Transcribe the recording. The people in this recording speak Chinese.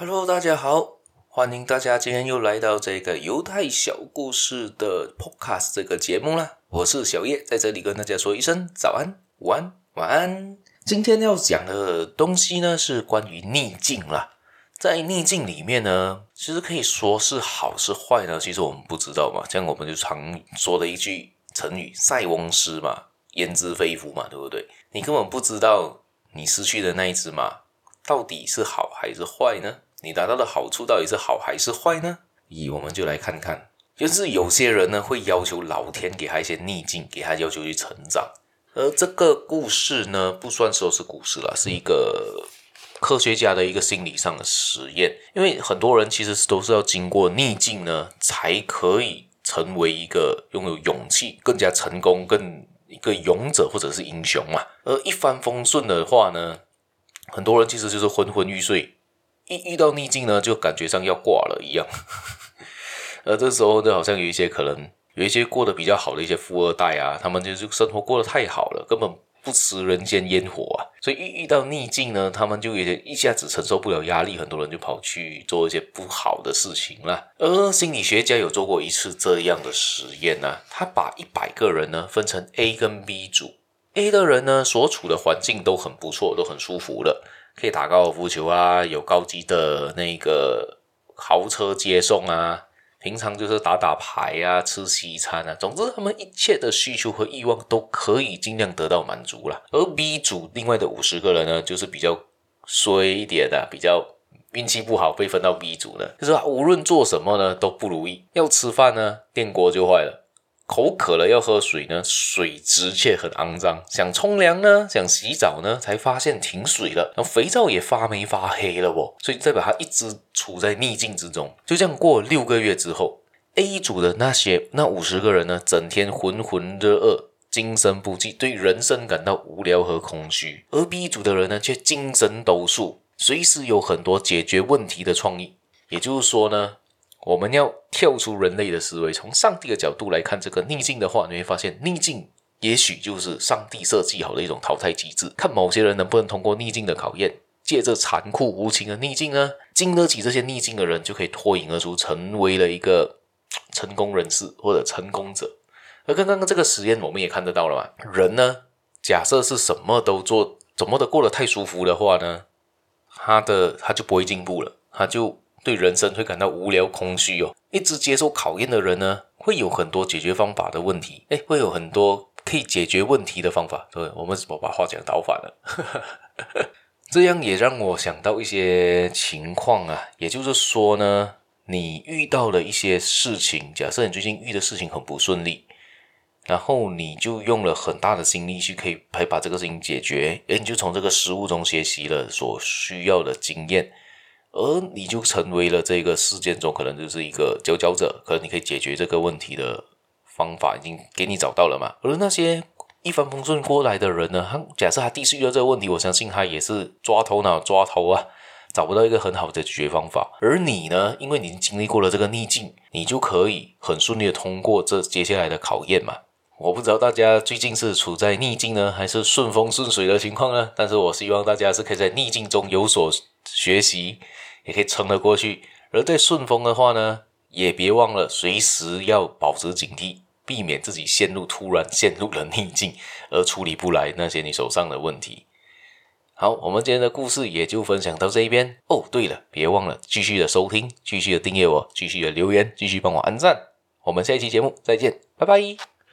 Hello，大家好，欢迎大家今天又来到这个犹太小故事的 Podcast 这个节目啦。我是小叶，在这里跟大家说一声早安、午安、晚安。今天要讲的东西呢，是关于逆境啦。在逆境里面呢，其实可以说是好是坏呢，其实我们不知道嘛。这样我们就常说的一句成语“塞翁失马，焉知非福”嘛，对不对？你根本不知道你失去的那一只马到底是好还是坏呢？你达到的好处到底是好还是坏呢？咦，我们就来看看，就是有些人呢会要求老天给他一些逆境，给他要求去成长。而这个故事呢，不算说是故事啦，是一个科学家的一个心理上的实验。因为很多人其实都是要经过逆境呢，才可以成为一个拥有勇气、更加成功、更一个勇者或者是英雄嘛。而一帆风顺的话呢，很多人其实就是昏昏欲睡。一遇到逆境呢，就感觉像要挂了一样，而这时候就好像有一些可能有一些过得比较好的一些富二代啊，他们就是生活过得太好了，根本不食人间烟火啊，所以一遇到逆境呢，他们就有点一下子承受不了压力，很多人就跑去做一些不好的事情了。而心理学家有做过一次这样的实验呢，他把一百个人呢分成 A 跟 B 组，A 的人呢所处的环境都很不错，都很舒服的。可以打高尔夫球啊，有高级的那个豪车接送啊，平常就是打打牌啊，吃西餐啊，总之他们一切的需求和欲望都可以尽量得到满足了。而 B 组另外的五十个人呢，就是比较衰一点的，比较运气不好，被分到 B 组的，就是无论做什么呢都不如意，要吃饭呢电锅就坏了。口渴了要喝水呢，水质却很肮脏。想冲凉呢，想洗澡呢，才发现停水了。然后肥皂也发霉发黑了哦。所以代表他一直处在逆境之中。就这样过六个月之后，A 组的那些那五十个人呢，整天浑浑噩噩，精神不济，对人生感到无聊和空虚。而 B 组的人呢，却精神抖擞，随时有很多解决问题的创意。也就是说呢。我们要跳出人类的思维，从上帝的角度来看这个逆境的话，你会发现逆境也许就是上帝设计好的一种淘汰机制，看某些人能不能通过逆境的考验，借着残酷无情的逆境呢，经得起这些逆境的人就可以脱颖而出，成为了一个成功人士或者成功者。而刚刚这个实验我们也看得到了嘛，人呢，假设是什么都做，怎么的过得太舒服的话呢，他的他就不会进步了，他就。对人生会感到无聊、空虚哦。一直接受考验的人呢，会有很多解决方法的问题，诶，会有很多可以解决问题的方法。对，我们怎么把话讲倒反了？这样也让我想到一些情况啊，也就是说呢，你遇到了一些事情，假设你最近遇的事情很不顺利，然后你就用了很大的心力去可以来把这个事情解决，诶，你就从这个失误中学习了所需要的经验。而你就成为了这个事件中可能就是一个佼佼者，可能你可以解决这个问题的方法已经给你找到了嘛。而那些一帆风顺过来的人呢，他假设他第一次遇到这个问题，我相信他也是抓头脑抓头啊，找不到一个很好的解决方法。而你呢，因为你经历过了这个逆境，你就可以很顺利的通过这接下来的考验嘛。我不知道大家最近是处在逆境呢，还是顺风顺水的情况呢？但是我希望大家是可以在逆境中有所学习。也可以撑得过去，而在顺风的话呢，也别忘了随时要保持警惕，避免自己陷入突然陷入了逆境而处理不来那些你手上的问题。好，我们今天的故事也就分享到这一边。哦，对了，别忘了继续的收听，继续的订阅我，继续的留言，继续帮我按赞。我们下一期节目再见，拜拜。